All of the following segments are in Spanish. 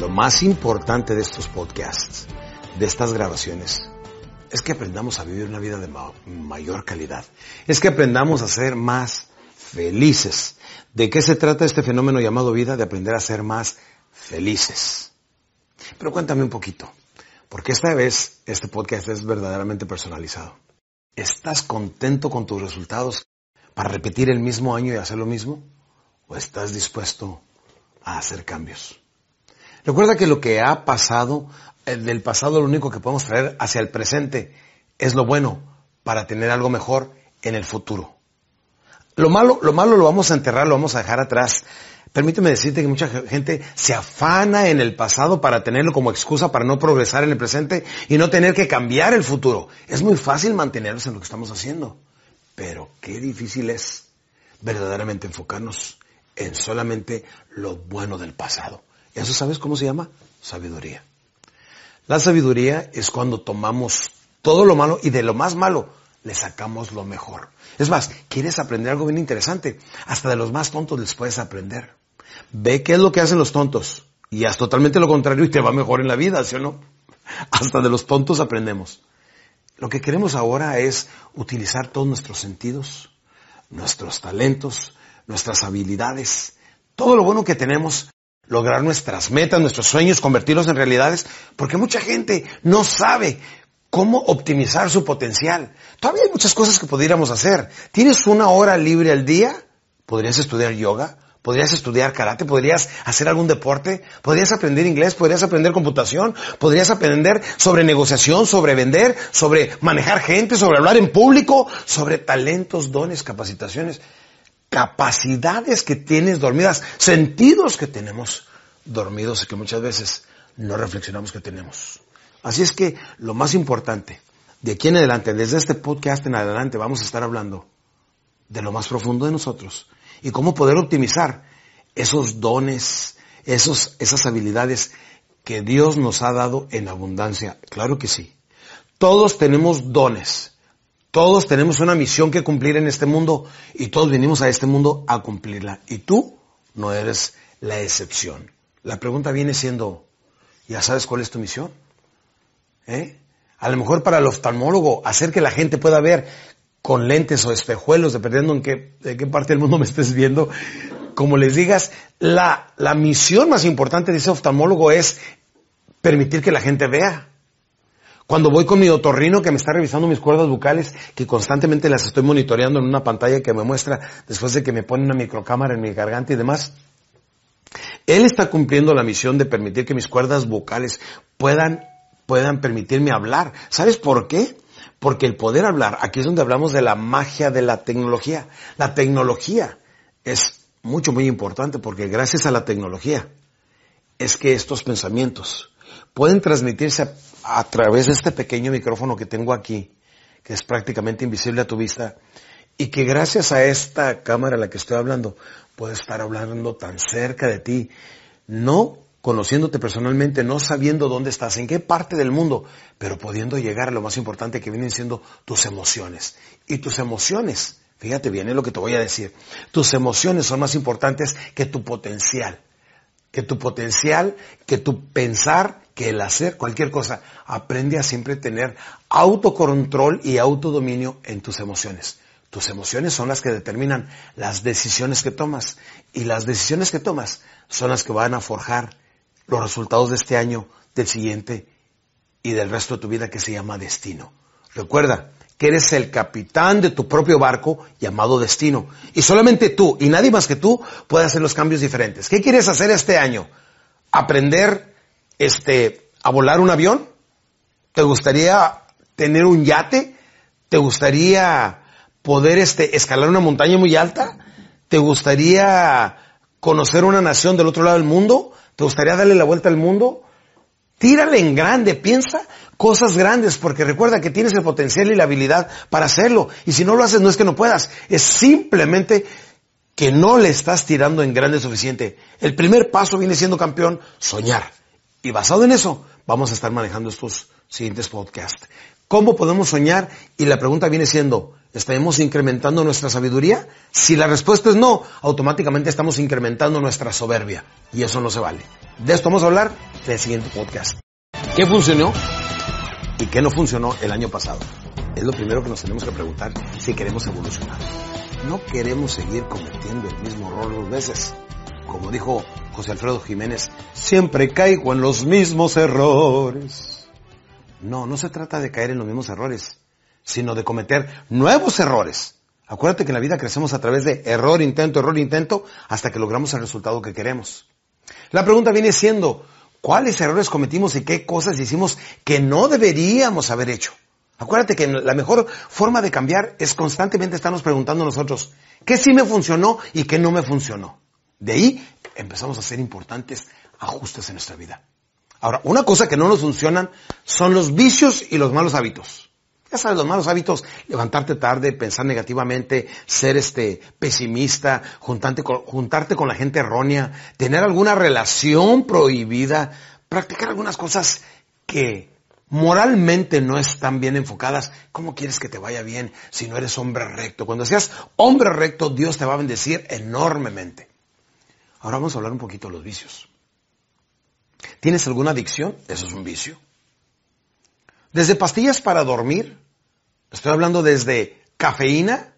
Lo más importante de estos podcasts, de estas grabaciones, es que aprendamos a vivir una vida de ma mayor calidad. Es que aprendamos a ser más felices. ¿De qué se trata este fenómeno llamado vida? De aprender a ser más felices. Pero cuéntame un poquito, porque esta vez este podcast es verdaderamente personalizado. ¿Estás contento con tus resultados para repetir el mismo año y hacer lo mismo? ¿O estás dispuesto a hacer cambios? Recuerda que lo que ha pasado, eh, del pasado lo único que podemos traer hacia el presente es lo bueno para tener algo mejor en el futuro. Lo malo, lo malo lo vamos a enterrar, lo vamos a dejar atrás. Permíteme decirte que mucha gente se afana en el pasado para tenerlo como excusa para no progresar en el presente y no tener que cambiar el futuro. Es muy fácil mantenernos en lo que estamos haciendo, pero qué difícil es verdaderamente enfocarnos en solamente lo bueno del pasado. ¿Eso sabes cómo se llama? Sabiduría. La sabiduría es cuando tomamos todo lo malo y de lo más malo le sacamos lo mejor. Es más, ¿quieres aprender algo bien interesante? Hasta de los más tontos les puedes aprender. Ve qué es lo que hacen los tontos y haz totalmente lo contrario y te va mejor en la vida, ¿sí o no? Hasta de los tontos aprendemos. Lo que queremos ahora es utilizar todos nuestros sentidos, nuestros talentos, nuestras habilidades, todo lo bueno que tenemos lograr nuestras metas, nuestros sueños, convertirlos en realidades, porque mucha gente no sabe cómo optimizar su potencial. Todavía hay muchas cosas que pudiéramos hacer. ¿Tienes una hora libre al día? ¿Podrías estudiar yoga? ¿Podrías estudiar karate? ¿Podrías hacer algún deporte? ¿Podrías aprender inglés? ¿Podrías aprender computación? ¿Podrías aprender sobre negociación, sobre vender, sobre manejar gente, sobre hablar en público, sobre talentos, dones, capacitaciones? Capacidades que tienes dormidas, sentidos que tenemos dormidos y que muchas veces no reflexionamos que tenemos. Así es que lo más importante, de aquí en adelante, desde este podcast en adelante, vamos a estar hablando de lo más profundo de nosotros y cómo poder optimizar esos dones, esos, esas habilidades que Dios nos ha dado en abundancia. Claro que sí. Todos tenemos dones. Todos tenemos una misión que cumplir en este mundo y todos venimos a este mundo a cumplirla. Y tú no eres la excepción. La pregunta viene siendo, ¿ya sabes cuál es tu misión? ¿Eh? A lo mejor para el oftalmólogo, hacer que la gente pueda ver con lentes o espejuelos, dependiendo en qué, de qué parte del mundo me estés viendo, como les digas, la, la misión más importante de ese oftalmólogo es permitir que la gente vea. Cuando voy con mi otorrino que me está revisando mis cuerdas bucales, que constantemente las estoy monitoreando en una pantalla que me muestra después de que me pone una microcámara en mi garganta y demás, él está cumpliendo la misión de permitir que mis cuerdas vocales puedan, puedan permitirme hablar. ¿Sabes por qué? Porque el poder hablar, aquí es donde hablamos de la magia de la tecnología. La tecnología es mucho, muy importante porque gracias a la tecnología es que estos pensamientos, pueden transmitirse través de este pequeño micrófono que tengo aquí, que es prácticamente invisible a tu vista, y que gracias a esta cámara a la que estoy hablando, puedo estar hablando tan cerca de ti, no conociéndote personalmente, no sabiendo dónde estás, en qué parte del mundo, pero pudiendo llegar a lo más importante que vienen siendo tus emociones. Y tus emociones, fíjate bien, es lo que te voy a decir, tus emociones son más importantes que tu potencial que tu potencial, que tu pensar, que el hacer cualquier cosa. Aprende a siempre tener autocontrol y autodominio en tus emociones. Tus emociones son las que determinan las decisiones que tomas y las decisiones que tomas son las que van a forjar los resultados de este año, del siguiente y del resto de tu vida que se llama destino. Recuerda, que eres el capitán de tu propio barco llamado destino. Y solamente tú y nadie más que tú puede hacer los cambios diferentes. ¿Qué quieres hacer este año? ¿Aprender este, a volar un avión? ¿Te gustaría tener un yate? ¿Te gustaría poder este, escalar una montaña muy alta? ¿Te gustaría conocer una nación del otro lado del mundo? ¿Te gustaría darle la vuelta al mundo? Tírale en grande, piensa cosas grandes, porque recuerda que tienes el potencial y la habilidad para hacerlo. Y si no lo haces, no es que no puedas, es simplemente que no le estás tirando en grande suficiente. El primer paso viene siendo campeón, soñar. Y basado en eso, vamos a estar manejando estos siguientes podcasts. ¿Cómo podemos soñar? Y la pregunta viene siendo, ¿estaremos incrementando nuestra sabiduría? Si la respuesta es no, automáticamente estamos incrementando nuestra soberbia. Y eso no se vale. De esto vamos a hablar del siguiente podcast. ¿Qué funcionó y qué no funcionó el año pasado? Es lo primero que nos tenemos que preguntar si queremos evolucionar. No queremos seguir cometiendo el mismo error dos veces. Como dijo José Alfredo Jiménez, siempre caigo en los mismos errores. No, no se trata de caer en los mismos errores, sino de cometer nuevos errores. Acuérdate que en la vida crecemos a través de error, intento, error, intento, hasta que logramos el resultado que queremos. La pregunta viene siendo, ¿cuáles errores cometimos y qué cosas hicimos que no deberíamos haber hecho? Acuérdate que la mejor forma de cambiar es constantemente estarnos preguntando nosotros, ¿qué sí me funcionó y qué no me funcionó? De ahí empezamos a hacer importantes ajustes en nuestra vida. Ahora, una cosa que no nos funcionan son los vicios y los malos hábitos. Ya sabes, los malos hábitos, levantarte tarde, pensar negativamente, ser este pesimista, juntarte con, juntarte con la gente errónea, tener alguna relación prohibida, practicar algunas cosas que moralmente no están bien enfocadas. ¿Cómo quieres que te vaya bien si no eres hombre recto? Cuando seas hombre recto, Dios te va a bendecir enormemente. Ahora vamos a hablar un poquito de los vicios. ¿Tienes alguna adicción? Eso es un vicio. Desde pastillas para dormir, estoy hablando desde cafeína,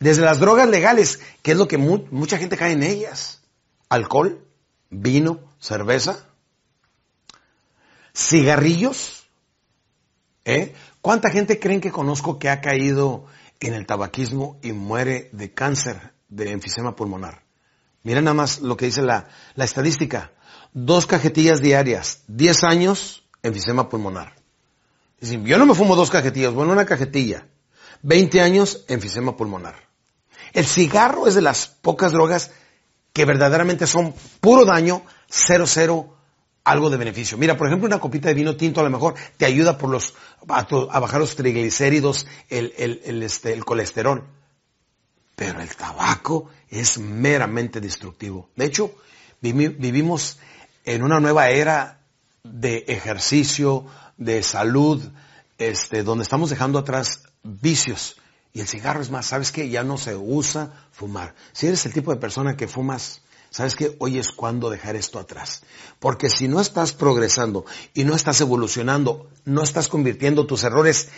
desde las drogas legales, que es lo que mucha gente cae en ellas. Alcohol, vino, cerveza, cigarrillos. ¿Eh? ¿Cuánta gente creen que conozco que ha caído en el tabaquismo y muere de cáncer de enfisema pulmonar? Miren nada más lo que dice la, la estadística. Dos cajetillas diarias, 10 años, enfisema pulmonar. Yo no me fumo dos cajetillas, bueno, una cajetilla. 20 años, enfisema pulmonar. El cigarro es de las pocas drogas que verdaderamente son puro daño, cero, cero, algo de beneficio. Mira, por ejemplo, una copita de vino tinto a lo mejor te ayuda por los, a, bajar los triglicéridos, el, el, este, el colesterol. Pero el tabaco es meramente destructivo. De hecho, vivimos en una nueva era de ejercicio, de salud, este, donde estamos dejando atrás vicios. Y el cigarro es más, ¿sabes qué? Ya no se usa fumar. Si eres el tipo de persona que fumas, ¿sabes qué? Hoy es cuando dejar esto atrás. Porque si no estás progresando y no estás evolucionando, no estás convirtiendo tus errores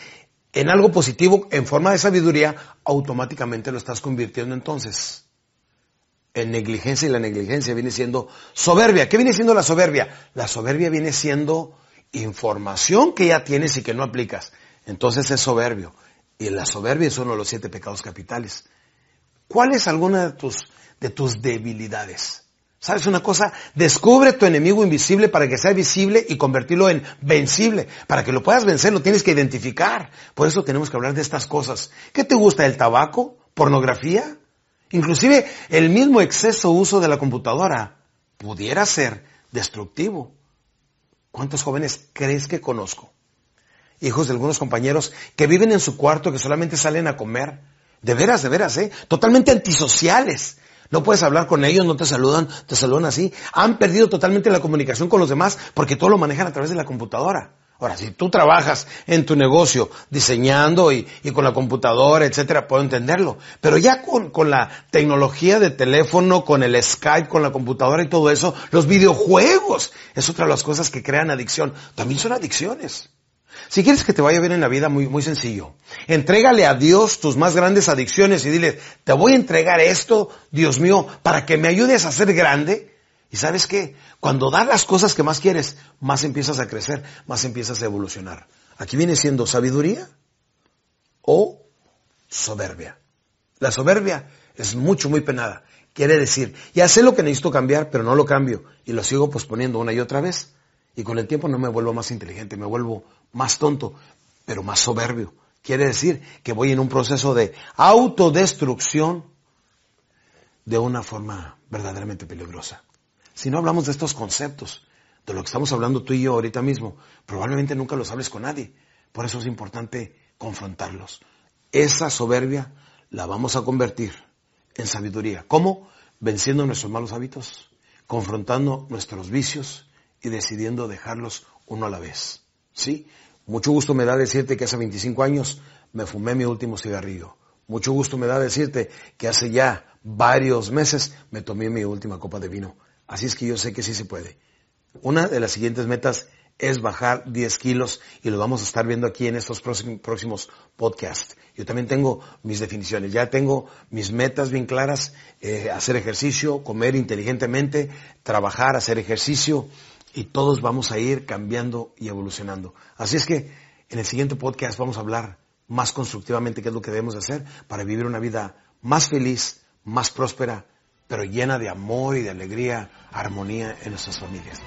en algo positivo en forma de sabiduría, automáticamente lo estás convirtiendo entonces en negligencia y la negligencia viene siendo soberbia. ¿Qué viene siendo la soberbia? La soberbia viene siendo información que ya tienes y que no aplicas. Entonces es soberbio. Y la soberbia es uno de los siete pecados capitales. ¿Cuál es alguna de tus, de tus debilidades? ¿Sabes una cosa? Descubre tu enemigo invisible para que sea visible y convertirlo en vencible. Para que lo puedas vencer lo tienes que identificar. Por eso tenemos que hablar de estas cosas. ¿Qué te gusta? ¿El tabaco? ¿Pornografía? Inclusive el mismo exceso uso de la computadora pudiera ser destructivo. ¿Cuántos jóvenes crees que conozco? Hijos de algunos compañeros que viven en su cuarto, que solamente salen a comer. De veras, de veras, ¿eh? Totalmente antisociales. No puedes hablar con ellos, no te saludan, te saludan así. Han perdido totalmente la comunicación con los demás porque todo lo manejan a través de la computadora. Ahora, si tú trabajas en tu negocio diseñando y, con la computadora, etcétera, puedo entenderlo. Pero ya con, la tecnología de teléfono, con el Skype, con la computadora y todo eso, los videojuegos es otra de las cosas que crean adicción. También son adicciones. Si quieres que te vaya bien en la vida, muy, muy sencillo. Entrégale a Dios tus más grandes adicciones y dile, te voy a entregar esto, Dios mío, para que me ayudes a ser grande y sabes qué? Cuando das las cosas que más quieres, más empiezas a crecer, más empiezas a evolucionar. Aquí viene siendo sabiduría o soberbia. La soberbia es mucho, muy penada. Quiere decir, ya sé lo que necesito cambiar, pero no lo cambio y lo sigo posponiendo una y otra vez. Y con el tiempo no me vuelvo más inteligente, me vuelvo más tonto, pero más soberbio. Quiere decir que voy en un proceso de autodestrucción de una forma verdaderamente peligrosa. Si no hablamos de estos conceptos, de lo que estamos hablando tú y yo ahorita mismo, probablemente nunca los hables con nadie. Por eso es importante confrontarlos. Esa soberbia la vamos a convertir en sabiduría. ¿Cómo? Venciendo nuestros malos hábitos, confrontando nuestros vicios y decidiendo dejarlos uno a la vez. ¿Sí? Mucho gusto me da decirte que hace 25 años me fumé mi último cigarrillo. Mucho gusto me da decirte que hace ya varios meses me tomé mi última copa de vino. Así es que yo sé que sí se puede. Una de las siguientes metas es bajar 10 kilos y lo vamos a estar viendo aquí en estos próximos podcasts. Yo también tengo mis definiciones, ya tengo mis metas bien claras, eh, hacer ejercicio, comer inteligentemente, trabajar, hacer ejercicio y todos vamos a ir cambiando y evolucionando. Así es que en el siguiente podcast vamos a hablar más constructivamente qué es lo que debemos hacer para vivir una vida más feliz, más próspera, pero llena de amor y de alegría, armonía en nuestras familias.